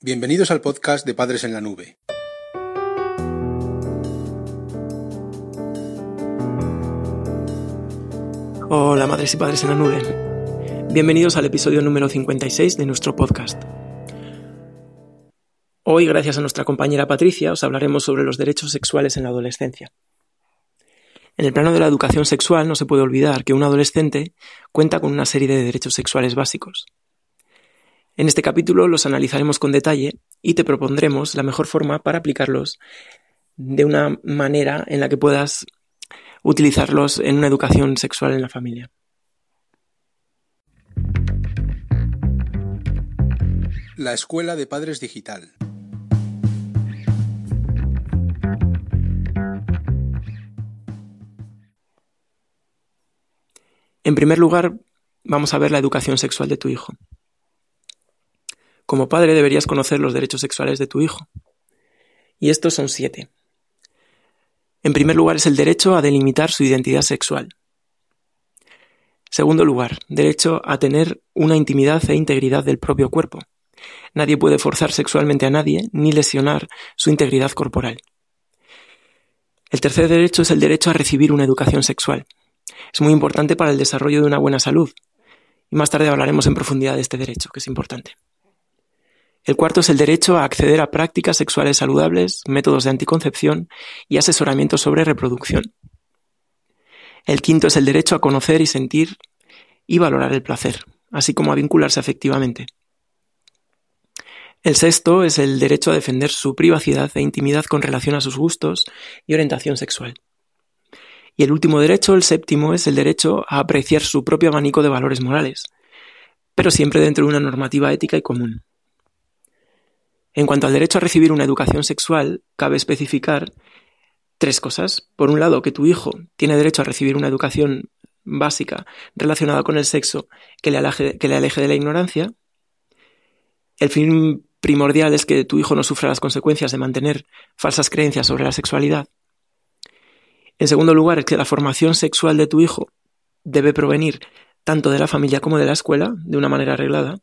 Bienvenidos al podcast de Padres en la Nube. Hola madres y padres en la nube. Bienvenidos al episodio número 56 de nuestro podcast. Hoy, gracias a nuestra compañera Patricia, os hablaremos sobre los derechos sexuales en la adolescencia. En el plano de la educación sexual no se puede olvidar que un adolescente cuenta con una serie de derechos sexuales básicos. En este capítulo los analizaremos con detalle y te propondremos la mejor forma para aplicarlos de una manera en la que puedas utilizarlos en una educación sexual en la familia. La Escuela de Padres Digital. En primer lugar, vamos a ver la educación sexual de tu hijo. Como padre deberías conocer los derechos sexuales de tu hijo. Y estos son siete. En primer lugar es el derecho a delimitar su identidad sexual. Segundo lugar, derecho a tener una intimidad e integridad del propio cuerpo. Nadie puede forzar sexualmente a nadie ni lesionar su integridad corporal. El tercer derecho es el derecho a recibir una educación sexual. Es muy importante para el desarrollo de una buena salud. Y más tarde hablaremos en profundidad de este derecho, que es importante. El cuarto es el derecho a acceder a prácticas sexuales saludables, métodos de anticoncepción y asesoramiento sobre reproducción. El quinto es el derecho a conocer y sentir y valorar el placer, así como a vincularse afectivamente. El sexto es el derecho a defender su privacidad e intimidad con relación a sus gustos y orientación sexual. Y el último derecho, el séptimo, es el derecho a apreciar su propio abanico de valores morales, pero siempre dentro de una normativa ética y común. En cuanto al derecho a recibir una educación sexual, cabe especificar tres cosas. Por un lado, que tu hijo tiene derecho a recibir una educación básica relacionada con el sexo que le, aleje, de la ignorancia. El fin primordial es que tu hijo no sufra las consecuencias de mantener falsas creencias sobre la sexualidad. En segundo lugar, es que la formación sexual de tu hijo debe provenir tanto de la familia como de la escuela, de una manera arreglada.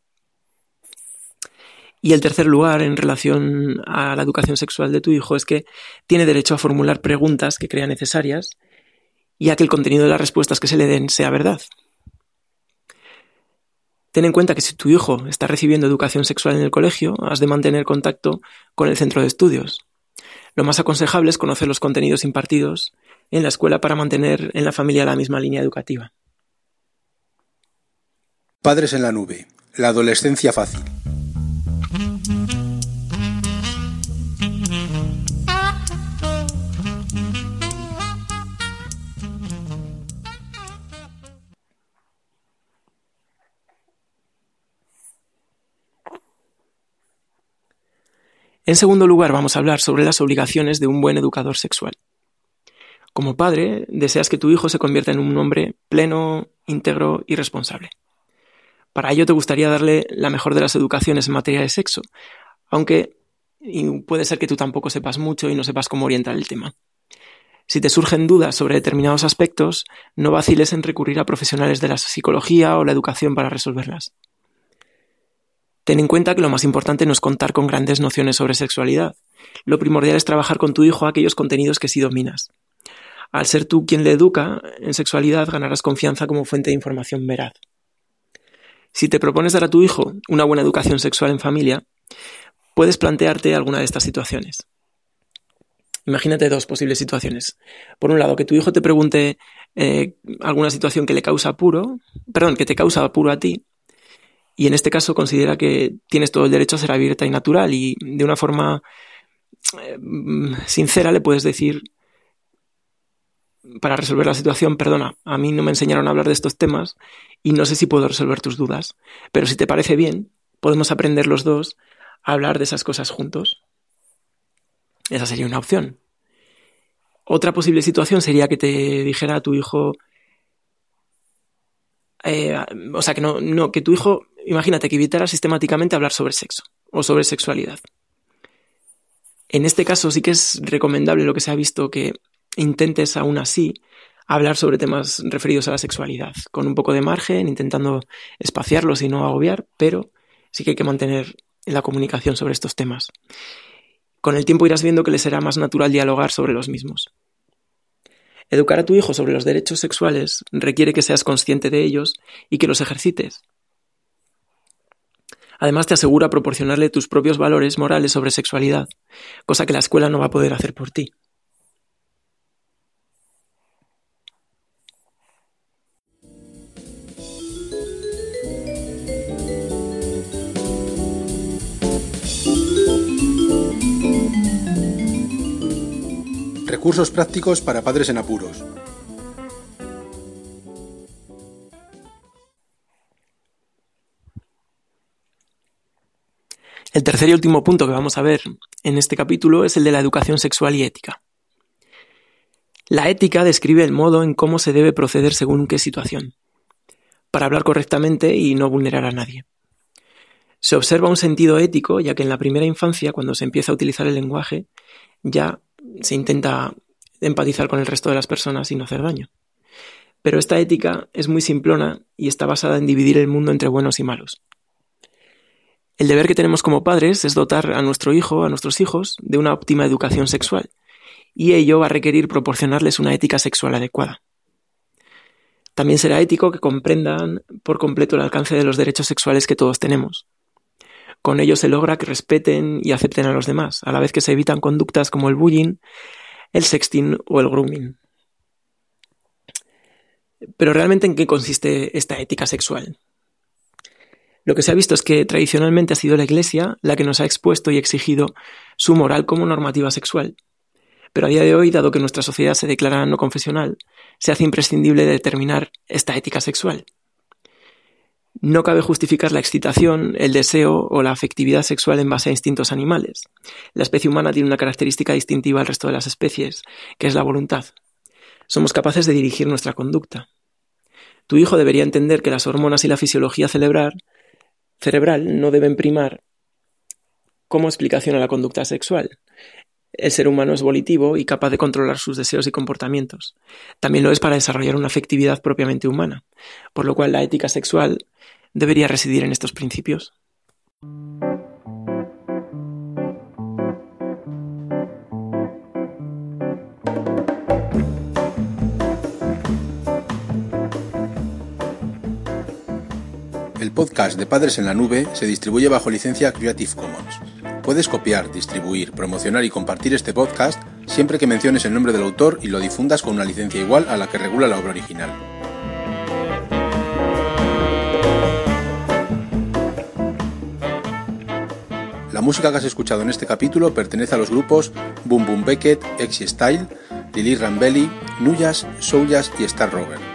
Y el tercer lugar, en relación a la educación sexual de tu hijo, es que tiene derecho a formular preguntas que crea necesarias y a que el contenido de las respuestas que se le den sea verdad. Ten en cuenta que si tu hijo está recibiendo educación sexual en el colegio, has de mantener contacto con el centro de estudios. Lo más aconsejable es conocer los contenidos impartidos en la escuela para mantener en la familia la misma línea educativa. Padres en la nube. La adolescencia fácil. En segundo lugar, vamos a hablar sobre las obligaciones de un buen educador sexual. Como padre, deseas que tu hijo se convierta en un hombre pleno, íntegro y responsable. Para ello te gustaría darle la mejor de las educaciones en materia de sexo, aunque puede ser que tú tampoco sepas mucho y no sepas cómo orientar el tema. Si te surgen dudas sobre determinados aspectos, no vaciles en recurrir a profesionales de la psicología o la educación para resolverlas. Ten en cuenta que lo más importante no es contar con grandes nociones sobre sexualidad. Lo primordial es trabajar con tu hijo aquellos contenidos que sí dominas. Al ser tú quien le educa en sexualidad, ganarás confianza como fuente de información veraz. Si te propones dar a tu hijo una buena educación sexual en familia, puedes plantearte alguna de estas situaciones. Imagínate dos posibles situaciones. Por un lado, que tu hijo te pregunte eh, alguna situación que le causa apuro, perdón, que te causa apuro a ti, y en este caso considera que tienes todo el derecho a ser abierta y natural y de una forma eh, sincera le puedes decir para resolver la situación, perdona, a mí no me enseñaron a hablar de estos temas y no sé si puedo resolver tus dudas, pero si te parece bien, podemos aprender los dos a hablar de esas cosas juntos. Esa sería una opción. Otra posible situación sería que te dijera a tu hijo, eh, o sea, que no, no, que tu hijo imagínate que evitara sistemáticamente hablar sobre sexo o sobre sexualidad. En este caso sí que es recomendable lo que se ha visto que intentes aún así hablar sobre temas referidos a la sexualidad, con un poco de margen, intentando espaciarlos y no agobiar, pero sí que hay que mantener en la comunicación sobre estos temas. Con el tiempo irás viendo que le será más natural dialogar sobre los mismos. Educar a tu hijo sobre los derechos sexuales requiere que seas consciente de ellos y que los ejercites. Además, te asegura proporcionarle tus propios valores morales sobre sexualidad, cosa que la escuela no va a poder hacer por ti. Recursos prácticos para padres en apuros. El tercer y último punto que vamos a ver en este capítulo es el de la educación sexual y ética. La ética describe el modo en cómo se debe proceder según qué situación, para hablar correctamente y no vulnerar a nadie. Se observa un sentido ético, ya que en la primera infancia, cuando se empieza a utilizar el lenguaje, ya se intenta empatizar con el resto de las personas y no hacer daño. Pero esta ética es muy simplona y está basada en dividir el mundo entre buenos y malos. El deber que tenemos como padres es dotar a nuestro hijo, a nuestros hijos, de una óptima educación sexual, y ello va a requerir proporcionarles una ética sexual adecuada. También será ético que comprendan por completo el alcance de los derechos sexuales que todos tenemos. Con ello se logra que respeten y acepten a los demás, a la vez que se evitan conductas como el bullying, el sexting o el grooming. Pero realmente en qué consiste esta ética sexual? Lo que se ha visto es que tradicionalmente ha sido la Iglesia la que nos ha expuesto y exigido su moral como normativa sexual. Pero a día de hoy, dado que nuestra sociedad se declara no confesional, se hace imprescindible determinar esta ética sexual. No cabe justificar la excitación, el deseo o la afectividad sexual en base a instintos animales. La especie humana tiene una característica distintiva al resto de las especies, que es la voluntad. Somos capaces de dirigir nuestra conducta. Tu hijo debería entender que las hormonas y la fisiología cerebral cerebral no deben primar como explicación a la conducta sexual. El ser humano es volitivo y capaz de controlar sus deseos y comportamientos. También lo es para desarrollar una afectividad propiamente humana, por lo cual la ética sexual debería residir en estos principios. El podcast de Padres en la Nube se distribuye bajo licencia Creative Commons. Puedes copiar, distribuir, promocionar y compartir este podcast siempre que menciones el nombre del autor y lo difundas con una licencia igual a la que regula la obra original. La música que has escuchado en este capítulo pertenece a los grupos Boom Boom Beckett, Exy Style, Lili Rambelli, Nuyas, Souljas y Star Rover.